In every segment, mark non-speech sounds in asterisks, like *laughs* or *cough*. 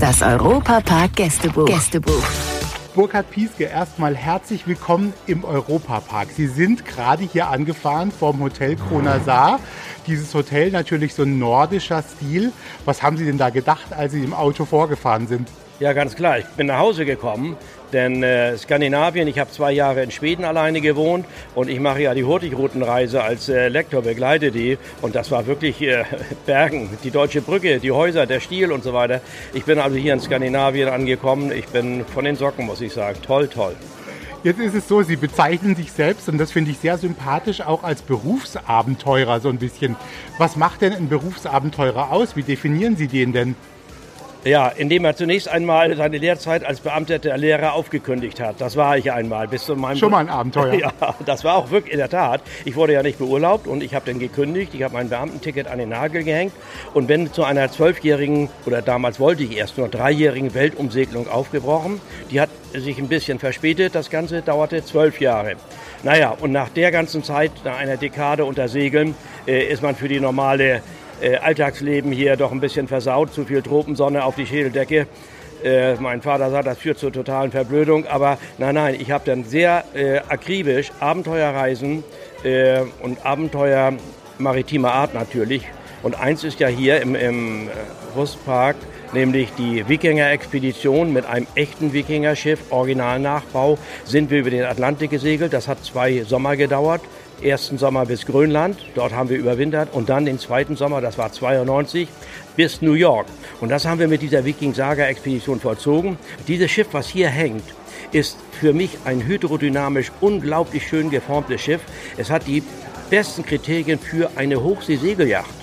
Das Europapark Gästebuch. Gästebuch. Burkhard Pieske, erstmal herzlich willkommen im Europapark. Sie sind gerade hier angefahren vom Hotel Kronasar. Dieses Hotel natürlich so ein nordischer Stil. Was haben Sie denn da gedacht, als Sie im Auto vorgefahren sind? Ja, ganz klar. Ich bin nach Hause gekommen, denn äh, Skandinavien, ich habe zwei Jahre in Schweden alleine gewohnt und ich mache ja die Hurtigroutenreise als äh, Lektor, begleite die und das war wirklich äh, *laughs* Bergen, die Deutsche Brücke, die Häuser, der Stil und so weiter. Ich bin also hier in Skandinavien angekommen. Ich bin von den Socken, muss ich sagen. Toll, toll. Jetzt ist es so, Sie bezeichnen sich selbst, und das finde ich sehr sympathisch, auch als Berufsabenteurer so ein bisschen. Was macht denn ein Berufsabenteurer aus? Wie definieren Sie den denn? Ja, indem er zunächst einmal seine Lehrzeit als beamteter Lehrer aufgekündigt hat. Das war ich einmal bis zu meinem. Schon mal ein Abenteuer. *laughs* Ja, das war auch wirklich in der Tat. Ich wurde ja nicht beurlaubt und ich habe dann gekündigt. Ich habe mein Beamtenticket an den Nagel gehängt und bin zu einer zwölfjährigen oder damals wollte ich erst nur dreijährigen Weltumsegelung aufgebrochen. Die hat sich ein bisschen verspätet. Das Ganze dauerte zwölf Jahre. Naja, und nach der ganzen Zeit, nach einer Dekade unter Segeln, äh, ist man für die normale äh, Alltagsleben hier doch ein bisschen versaut. Zu viel Tropensonne auf die Schädeldecke. Äh, mein Vater sagt, das führt zur totalen Verblödung. Aber nein, nein, ich habe dann sehr äh, akribisch Abenteuerreisen äh, und Abenteuer maritimer Art natürlich. Und eins ist ja hier im, im äh, Rustpark, nämlich die Wikinger-Expedition mit einem echten Wikingerschiff, Originalnachbau, sind wir über den Atlantik gesegelt. Das hat zwei Sommer gedauert ersten Sommer bis Grönland, dort haben wir überwintert und dann den zweiten Sommer, das war 92, bis New York. Und das haben wir mit dieser Viking-Saga-Expedition vollzogen. Dieses Schiff, was hier hängt, ist für mich ein hydrodynamisch unglaublich schön geformtes Schiff. Es hat die besten Kriterien für eine Hochseesegelyacht.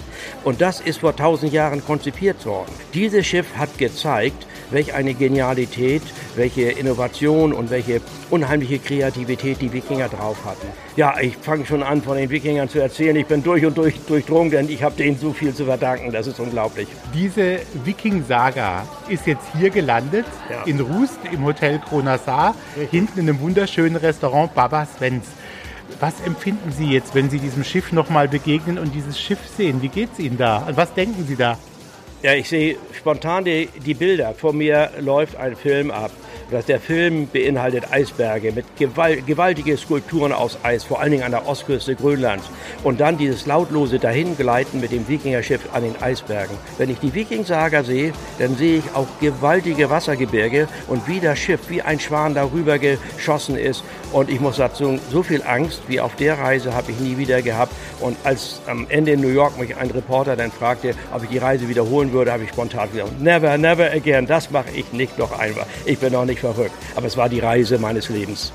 Und das ist vor tausend Jahren konzipiert worden. Dieses Schiff hat gezeigt, welch eine Genialität, welche Innovation und welche unheimliche Kreativität die Wikinger drauf hatten. Ja, ich fange schon an, von den Wikingern zu erzählen. Ich bin durch und durch durchdrungen, denn ich habe denen so viel zu verdanken. Das ist unglaublich. Diese Viking-Saga ist jetzt hier gelandet, ja. in Rust im Hotel Kronasar, hinten in einem wunderschönen Restaurant Baba Svens. Was empfinden Sie jetzt, wenn Sie diesem Schiff nochmal begegnen und dieses Schiff sehen? Wie geht es Ihnen da? An was denken Sie da? Ja, ich sehe spontan die, die Bilder. Vor mir läuft ein Film ab. Der Film beinhaltet Eisberge mit gewalt, gewaltige Skulpturen aus Eis, vor allen Dingen an der Ostküste Grönlands. Und dann dieses lautlose Dahingleiten mit dem Wikingerschiff an den Eisbergen. Wenn ich die Wiking-Saga sehe, dann sehe ich auch gewaltige Wassergebirge und wie das Schiff wie ein Schwan darüber geschossen ist. Und ich muss dazu so viel Angst wie auf der Reise habe ich nie wieder gehabt. Und als am Ende in New York mich ein Reporter dann fragte, ob ich die Reise wiederholen würde, habe ich spontan gesagt, never, never again, das mache ich nicht noch einmal. Ich bin noch nicht verrückt. Aber es war die Reise meines Lebens.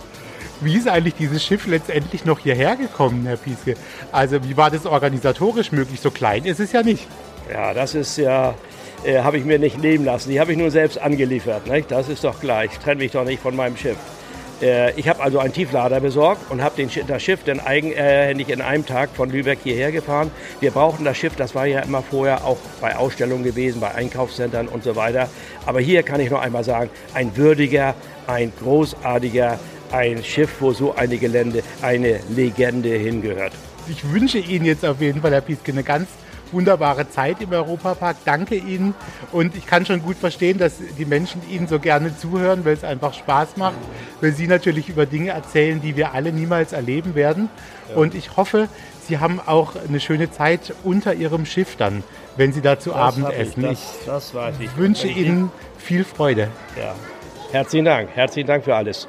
Wie ist eigentlich dieses Schiff letztendlich noch hierher gekommen, Herr Pieske? Also wie war das organisatorisch möglich? So klein ist es ja nicht. Ja, das ist ja, äh, habe ich mir nicht nehmen lassen. Die habe ich nur selbst angeliefert. Nicht? Das ist doch gleich. Ich trenne mich doch nicht von meinem Schiff. Äh, ich habe also einen Tieflader besorgt und habe das Schiff dann eigenhändig in einem Tag von Lübeck hierher gefahren. Wir brauchten das Schiff, das war ja immer vorher auch bei Ausstellungen gewesen, bei Einkaufszentren und so weiter. Aber hier kann ich noch einmal sagen, ein würdiger, ein großartiger, ein Schiff, wo so eine Gelände, eine Legende hingehört. Ich wünsche Ihnen jetzt auf jeden Fall, Herr Pieske, eine ganz wunderbare Zeit im Europapark. Danke Ihnen und ich kann schon gut verstehen, dass die Menschen Ihnen so gerne zuhören, weil es einfach Spaß macht, weil Sie natürlich über Dinge erzählen, die wir alle niemals erleben werden. Und ich hoffe, Sie haben auch eine schöne Zeit unter Ihrem Schiff dann, wenn Sie da zu das Abend essen. Ich, das, das ich wünsche Ihnen viel Freude. Ja. Herzlichen Dank. Herzlichen Dank für alles.